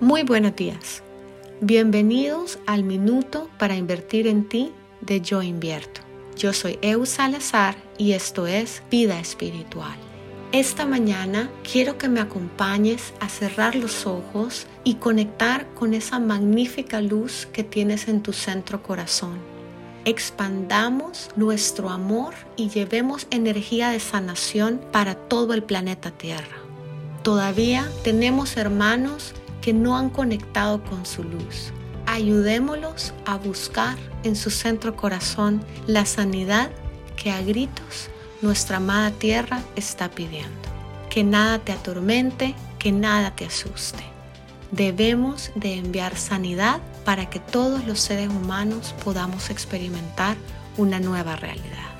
Muy buenos días. Bienvenidos al Minuto para Invertir en Ti de Yo Invierto. Yo soy Eu Salazar y esto es Vida Espiritual. Esta mañana quiero que me acompañes a cerrar los ojos y conectar con esa magnífica luz que tienes en tu centro corazón. Expandamos nuestro amor y llevemos energía de sanación para todo el planeta Tierra. Todavía tenemos hermanos que no han conectado con su luz. Ayudémoslos a buscar en su centro corazón la sanidad que a gritos nuestra amada tierra está pidiendo. Que nada te atormente, que nada te asuste. Debemos de enviar sanidad para que todos los seres humanos podamos experimentar una nueva realidad.